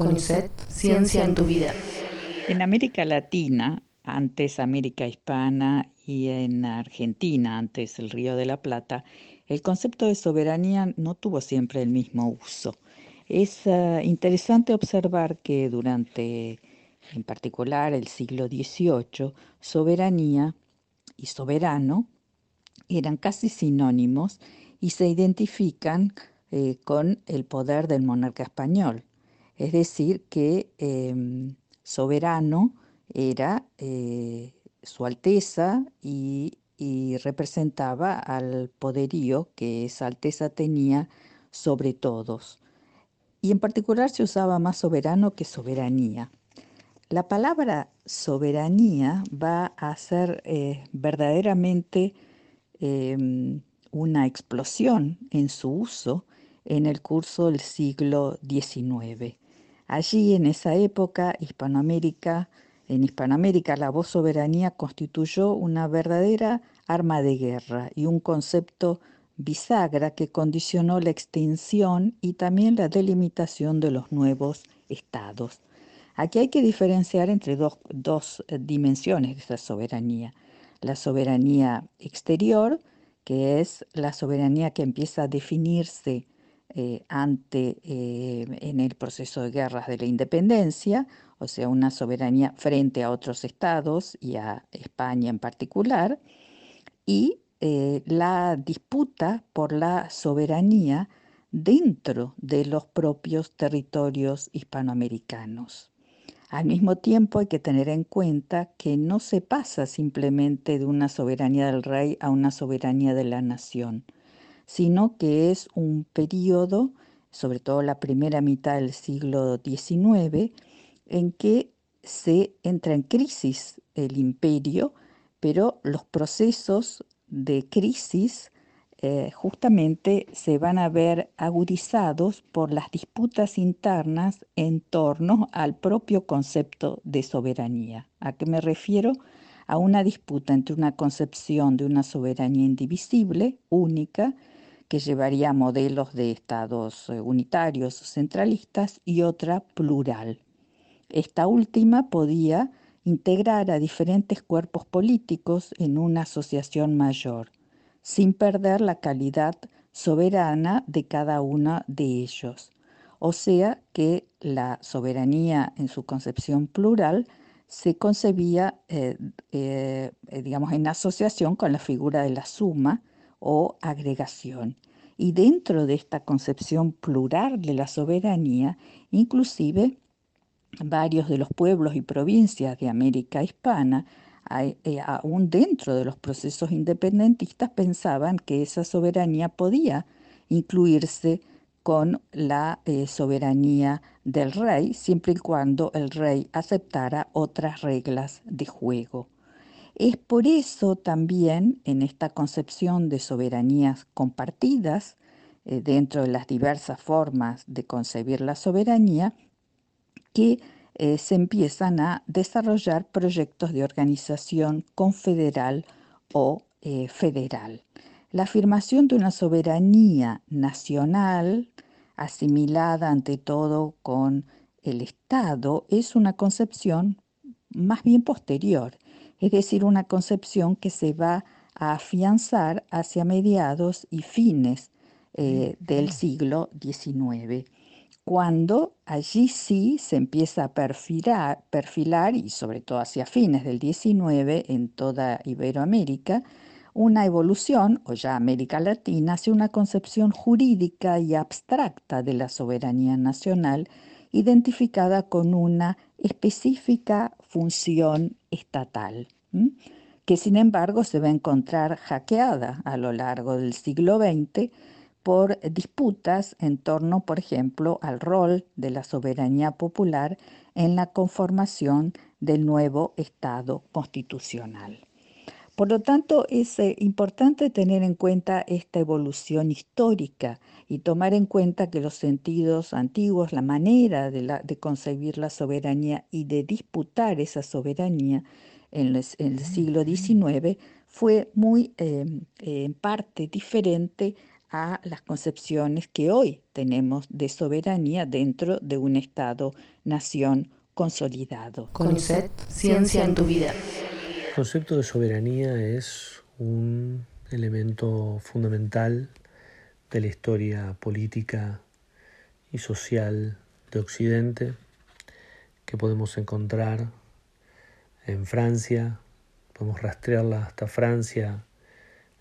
CONICET, Ciencia en tu vida. En América Latina, antes América Hispana y en Argentina, antes el Río de la Plata, el concepto de soberanía no tuvo siempre el mismo uso. Es uh, interesante observar que durante, en particular, el siglo XVIII, soberanía y soberano eran casi sinónimos y se identifican eh, con el poder del monarca español. Es decir, que em, soberano era eh, su Alteza y, representaba al poderío que esa Alteza tenía sobre todos. Y en particular se usaba más soberano que soberanía. La palabra soberanía va a ser eh, verdaderamente em, una explosión en su uso en el curso del siglo XIX. Allí, en esa época, Hispanoamérica, en Hispanoamérica la voz soberanía constituyó una verdadera arma de guerra y un concepto bisagra que condicionó la extinción y también la delimitación de los nuevos estados. Aquí hay que diferenciar entre dos, dos eh, dimensiones de esa soberanía. La soberanía exterior, que es la soberanía que empieza a definirse eh, ante, eh, en el proceso de guerras de la independencia, o sea, una soberanía frente a otros estados y a España en particular, y eh, la disputa por la soberanía dentro de los propios territorios hispanoamericanos. Al mismo tiempo hay que tener en cuenta que no se pasa simplemente de una soberanía del rey a una soberanía de la nación sino que es un periodo, sobre todo la primera mitad del siglo XIX, en que se entra en crisis el imperio, pero los procesos de crisis eh, justamente se van a ver agudizados por las disputas internas en torno al propio concepto de soberanía. ¿A qué me refiero? A una disputa entre una concepción de una soberanía indivisible, única, que llevaría modelos de estados eh, unitarios centralistas y otra plural. Esta última podía integrar a diferentes cuerpos políticos en una asociación mayor, sin perder la calidad soberana de cada uno de ellos. O sea que la soberanía en su concepción plural se concebía, eh, eh, digamos, en asociación con la figura de la suma, o agregación. Y dentro de esta concepción plural de la soberanía, inclusive varios de los pueblos y provincias de América Hispana, eh, aún dentro de los procesos independentistas, pensaban que esa soberanía podía incluirse con la eh, soberanía del rey, siempre y cuando el rey aceptara otras reglas de juego. Es por eso también en esta concepción de soberanías compartidas, eh, dentro de las diversas formas de concebir la soberanía, que eh, se empiezan a desarrollar proyectos de organización confederal o eh, federal. La afirmación de una soberanía nacional, asimilada ante todo con el Estado, es una concepción más bien posterior es decir, una concepción que se va a afianzar hacia mediados y fines eh, del siglo XIX, cuando allí sí se empieza a perfilar, perfilar, y sobre todo hacia fines del XIX en toda Iberoamérica, una evolución, o ya América Latina, hacia una concepción jurídica y abstracta de la soberanía nacional, identificada con una específica función estatal, que sin embargo se va a encontrar hackeada a lo largo del siglo XX por disputas en torno, por ejemplo, al rol de la soberanía popular en la conformación del nuevo Estado constitucional. Por lo tanto, es eh, importante tener en cuenta esta evolución histórica y tomar en cuenta que los sentidos antiguos, la manera de, concebir la soberanía y de disputar esa soberanía en, el siglo XIX fue muy em, en parte diferente a las concepciones que hoy tenemos de soberanía dentro de un Estado-nación consolidado. CONICET, ciencia en tu vida. El concepto de soberanía es un elemento fundamental de la historia política y social de Occidente que podemos encontrar en Francia, podemos rastrearla hasta Francia,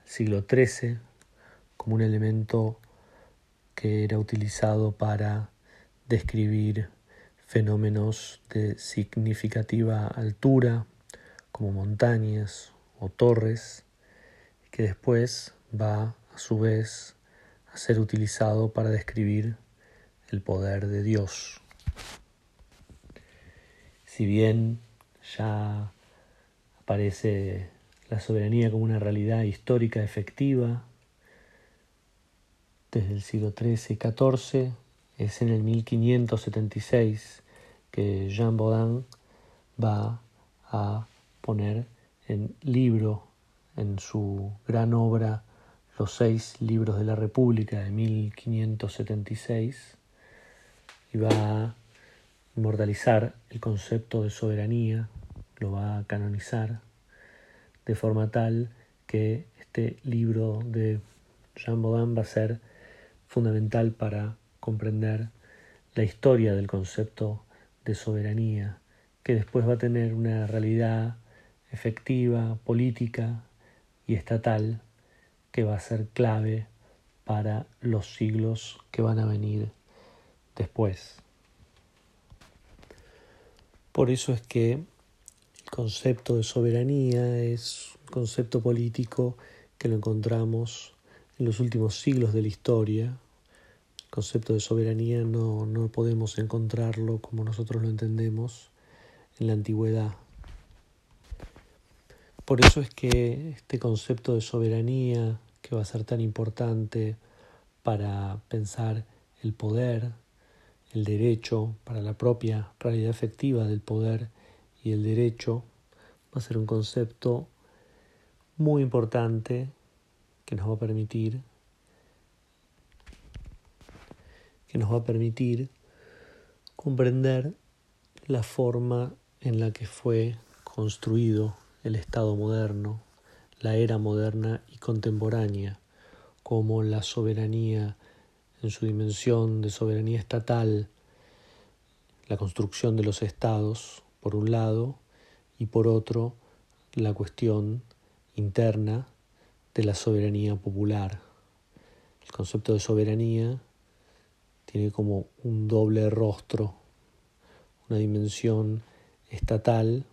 siglo XIII, como un elemento que era utilizado para describir fenómenos de significativa altura, como montañas o torres, que después va a su vez a ser utilizado para describir el poder de Dios. Si bien ya aparece la soberanía como una realidad histórica efectiva, desde el siglo XIII y XIV, es en el 1576 que Jean Baudin va a poner en libro, en su gran obra, Los seis libros de la República de 1576, y va a inmortalizar el concepto de soberanía, lo va a canonizar, de forma tal que este libro de Jean Baudin va a ser fundamental para comprender la historia del concepto de soberanía, que después va a tener una realidad efectiva, política y estatal, que va a ser clave para los siglos que van a venir después. Por eso es que el concepto de soberanía es un concepto político que lo encontramos en los últimos siglos de la historia. El concepto de soberanía no, no podemos encontrarlo como nosotros lo entendemos en la antigüedad. Por eso es que este concepto de soberanía, que va a ser tan importante para pensar el poder, el derecho, para la propia realidad efectiva del poder y el derecho, va a ser un concepto muy importante que nos va a permitir que nos va a permitir comprender la forma en la que fue construido el Estado moderno, la era moderna y contemporánea, como la soberanía en su dimensión de soberanía estatal, la construcción de los estados, por un lado, y por otro, la cuestión interna de la soberanía popular. El concepto de soberanía tiene como un doble rostro, una dimensión estatal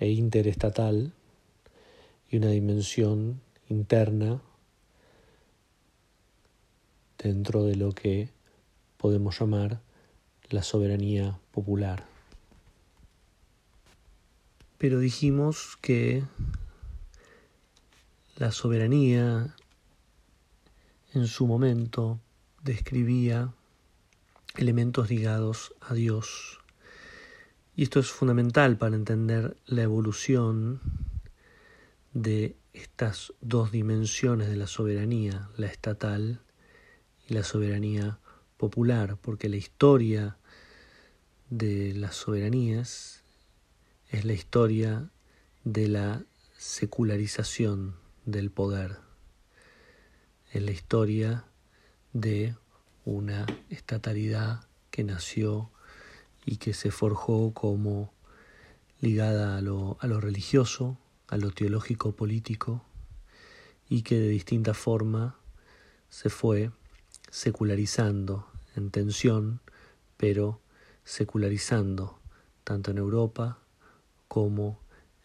e interestatal y una dimensión interna dentro de lo que podemos llamar la soberanía popular. Pero dijimos que la soberanía en su momento describía elementos ligados a Dios. Y esto es fundamental para entender la evolución de estas dos dimensiones de la soberanía, la estatal y la soberanía popular, porque la historia de las soberanías es la historia de la secularización del poder, es la historia de una estatalidad que nació y que se forjó como ligada a lo, a lo religioso, a lo teológico político, y que de distinta forma se fue secularizando en tensión, pero secularizando tanto en Europa como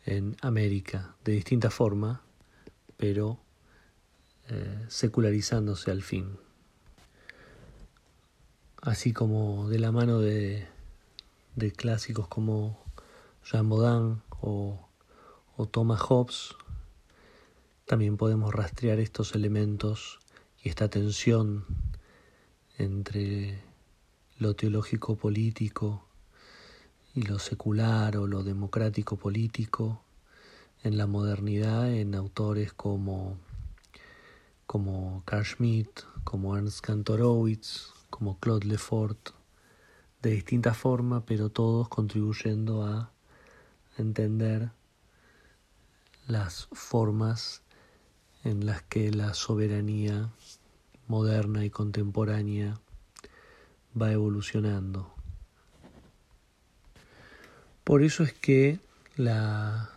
en América, de distinta forma, pero eh, secularizándose al fin. Así como de la mano de, de clásicos como Jean Baudin o, Thomas Hobbes, también podemos rastrear estos elementos y esta tensión entre lo teológico político y lo secular o lo democrático político en la modernidad en autores como, como Carl Schmitt, como Ernst Kantorowicz, como Claude Lefort, de distinta forma, pero todos contribuyendo a entender las formas en las que la soberanía moderna y contemporánea va evolucionando. Por eso es que la,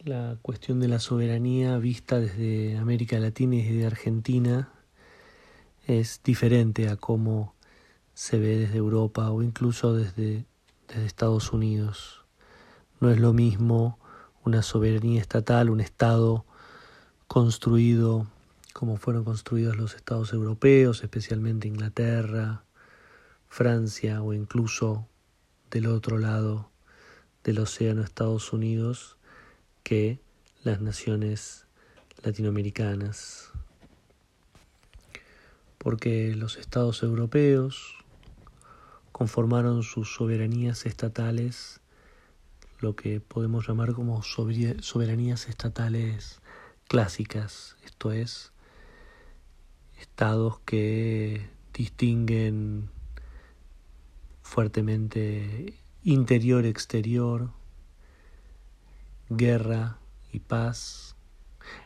la cuestión de la soberanía vista desde América Latina y desde Argentina es diferente a cómo se ve desde Europa o incluso desde, Estados Unidos. No es lo mismo una soberanía estatal, un Estado construido como fueron construidos los estados europeos, especialmente Inglaterra, Francia o incluso del otro lado del océano Estados Unidos, que las naciones latinoamericanas. Porque los estados europeos conformaron sus soberanías estatales, lo que podemos llamar como soberanías estatales clásicas, esto es, estados que distinguen fuertemente interior-exterior, guerra y paz,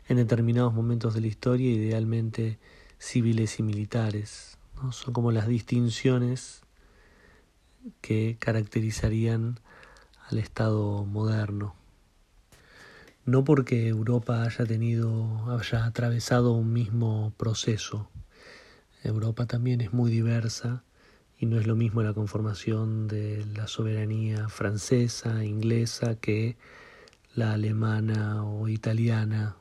en determinados momentos de la historia, idealmente civiles y militares. ¿no? Son como las distinciones que caracterizarían al Estado moderno. No porque Europa haya tenido, haya atravesado un mismo proceso. Europa también es muy diversa y no es lo mismo la conformación de la soberanía francesa, inglesa, que la alemana o italiana,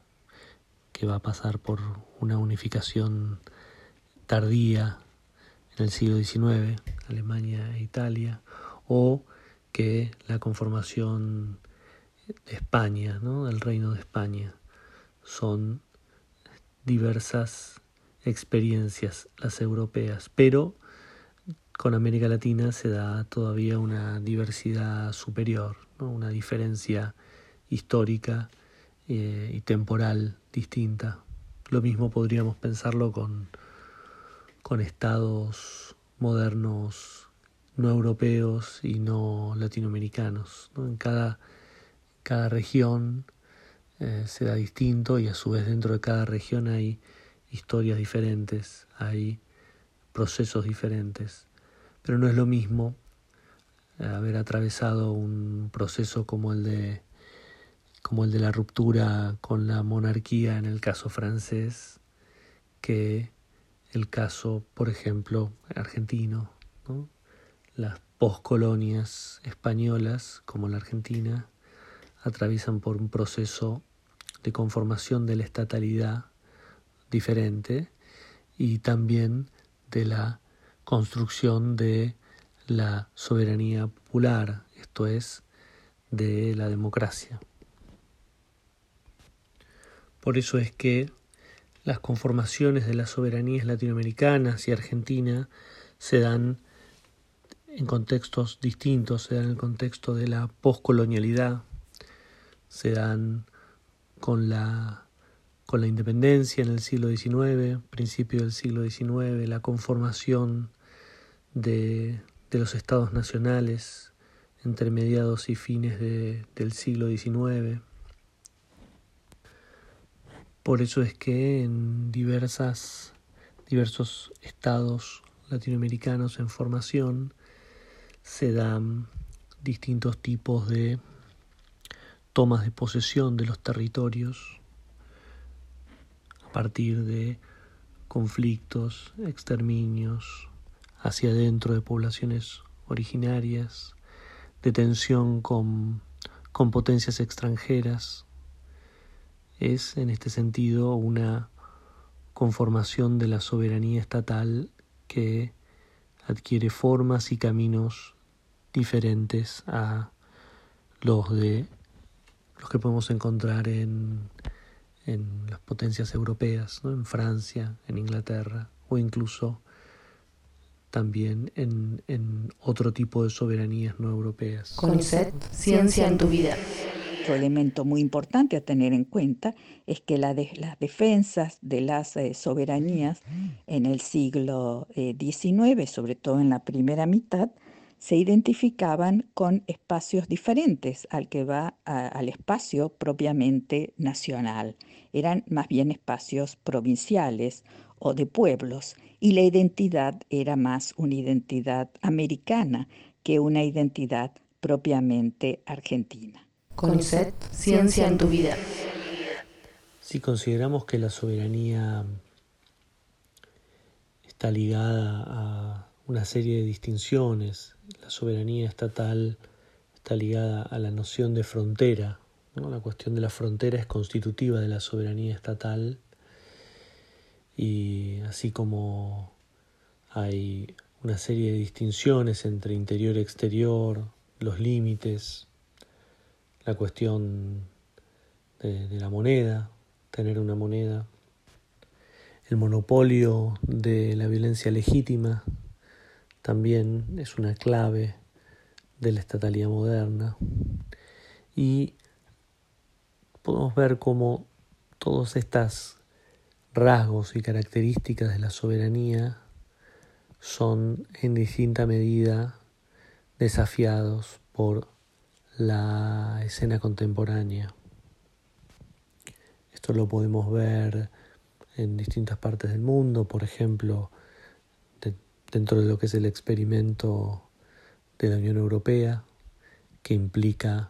que va a pasar por una unificación tardía en el siglo XIX, Alemania e Italia, o que la conformación de España, ¿no? del Reino de España. Son diversas experiencias las europeas, pero con América Latina se da todavía una diversidad superior, una diferencia histórica eh, y temporal distinta. Lo mismo podríamos pensarlo con, con estados modernos no europeos y no latinoamericanos. ¿no? En cada cada región eh, se da distinto y a su vez dentro de cada región hay historias diferentes, hay procesos diferentes. Pero no es lo mismo eh, haber atravesado un proceso como el de como el de la ruptura con la monarquía en el caso francés que el caso, por ejemplo, argentino, las poscolonias españolas como la Argentina atraviesan por un proceso de conformación de la estatalidad diferente y también de la construcción de la soberanía popular, esto es, de la democracia. Por eso es que las conformaciones de las soberanías latinoamericanas y argentina se dan en contextos distintos, se dan en el contexto de la poscolonialidad, se dan con la, con la independencia en el siglo XIX, principio del siglo XIX, la conformación de, de los estados nacionales entre mediados y fines de, del siglo XIX. Por eso es que en diversas, diversos estados latinoamericanos en formación se dan distintos tipos de tomas de posesión de los territorios a partir de conflictos, exterminios hacia adentro de poblaciones originarias, de tensión con, con potencias extranjeras. Es en este sentido una conformación de la soberanía estatal que adquiere formas y caminos diferentes a los de los que podemos encontrar en, en las potencias europeas, ¿no? en Francia, en Inglaterra o incluso también en, en otro tipo de soberanías no europeas. Ciencia en tu vida. Otro elemento muy importante a tener en cuenta es que las defensas de las eh, soberanías en el siglo XIX, eh, sobre todo en la primera mitad, se identificaban con espacios diferentes al que va al espacio propiamente nacional. Eran más bien espacios provinciales o de pueblos y la identidad era más una identidad americana que una identidad propiamente argentina. CONICET, ciencia en tu vida. Si consideramos que la soberanía está ligada a una serie de distinciones, la soberanía estatal está ligada a la noción de frontera, la cuestión de la frontera es constitutiva de la soberanía estatal y así como hay una serie de distinciones entre interior y exterior, los límites, la cuestión de, la moneda, tener una moneda, el monopolio de la violencia legítima también es una clave de la estatalidad moderna. Y podemos ver cómo todas estas rasgos y características de la soberanía son en distinta medida desafiados por la escena contemporánea. Esto lo podemos ver en distintas partes del mundo, por ejemplo, dentro de lo que es el experimento de la Unión Europea, que implica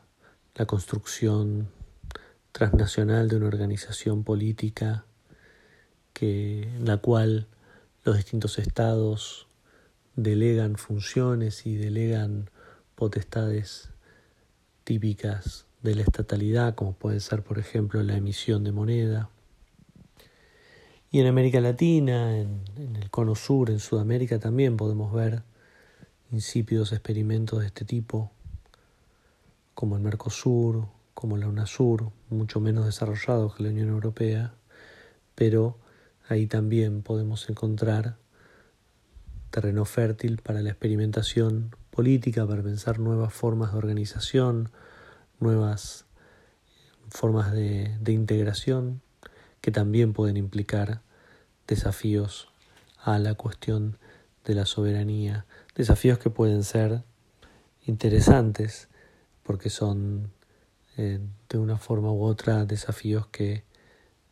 la construcción transnacional de una organización política que, en la cual los distintos estados delegan funciones y delegan potestades típicas de la estatalidad, como puede ser, por ejemplo, la emisión de moneda. Y en América Latina, en, en, el Cono Sur, en Sudamérica también podemos ver insípidos experimentos de este tipo, como el Mercosur, como la UNASUR, mucho menos desarrollados que la Unión Europea, pero ahí también podemos encontrar terreno fértil para la experimentación política, para pensar nuevas formas de organización, nuevas formas de, integración que también pueden implicar desafíos a la cuestión de la soberanía, desafíos que pueden ser interesantes porque son eh, de una forma u otra desafíos que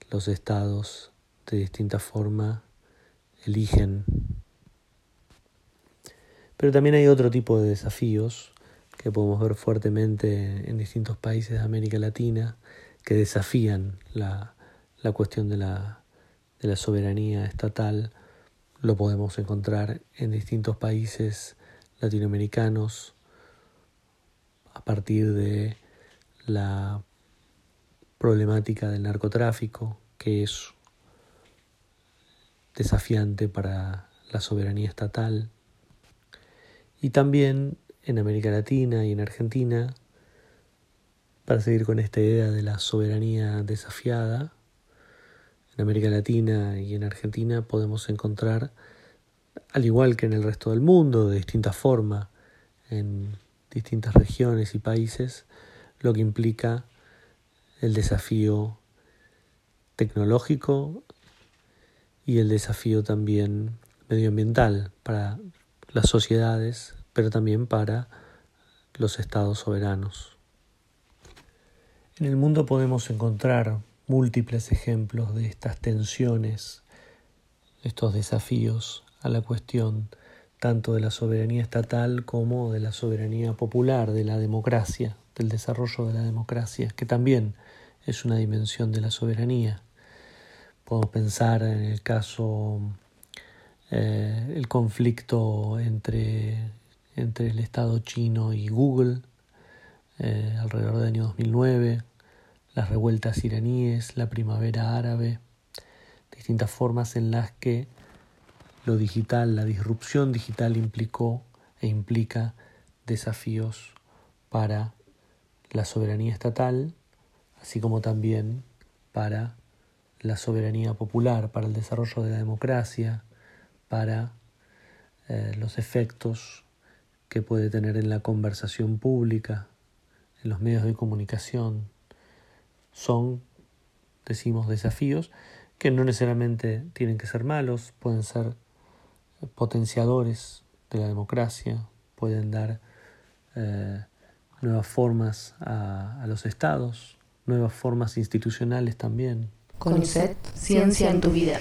los estados de distinta forma eligen. Pero también hay otro tipo de desafíos que podemos ver fuertemente en distintos países de América Latina que desafían la, cuestión de la soberanía estatal. Lo podemos encontrar en distintos países latinoamericanos a partir de la problemática del narcotráfico, que es desafiante para la soberanía estatal. Y también en América Latina y en Argentina, para seguir con esta idea de la soberanía desafiada, en América Latina y en Argentina podemos encontrar, al igual que en el resto del mundo, de distinta forma, en distintas regiones y países, lo que implica el desafío tecnológico y el desafío también medioambiental para las sociedades, pero también para los estados soberanos. En el mundo podemos encontrar múltiples ejemplos de estas tensiones, estos desafíos a la cuestión tanto de la soberanía estatal como de la soberanía popular, de la democracia, del desarrollo de la democracia, que también es una dimensión de la soberanía. Podemos pensar en el caso, eh, el conflicto entre, entre el Estado chino y Google eh, alrededor del año 2009, las revueltas iraníes, la primavera árabe, distintas formas en las que lo digital, la disrupción digital implicó e implica desafíos para la soberanía estatal, así como también para la soberanía popular, para el desarrollo de la democracia, para eh, los efectos que puede tener en la conversación pública, en los medios de comunicación son, decimos, desafíos que no necesariamente tienen que ser malos, pueden ser potenciadores de la democracia, pueden dar eh, nuevas formas a, los estados, nuevas formas institucionales también. Ciencia en tu vida.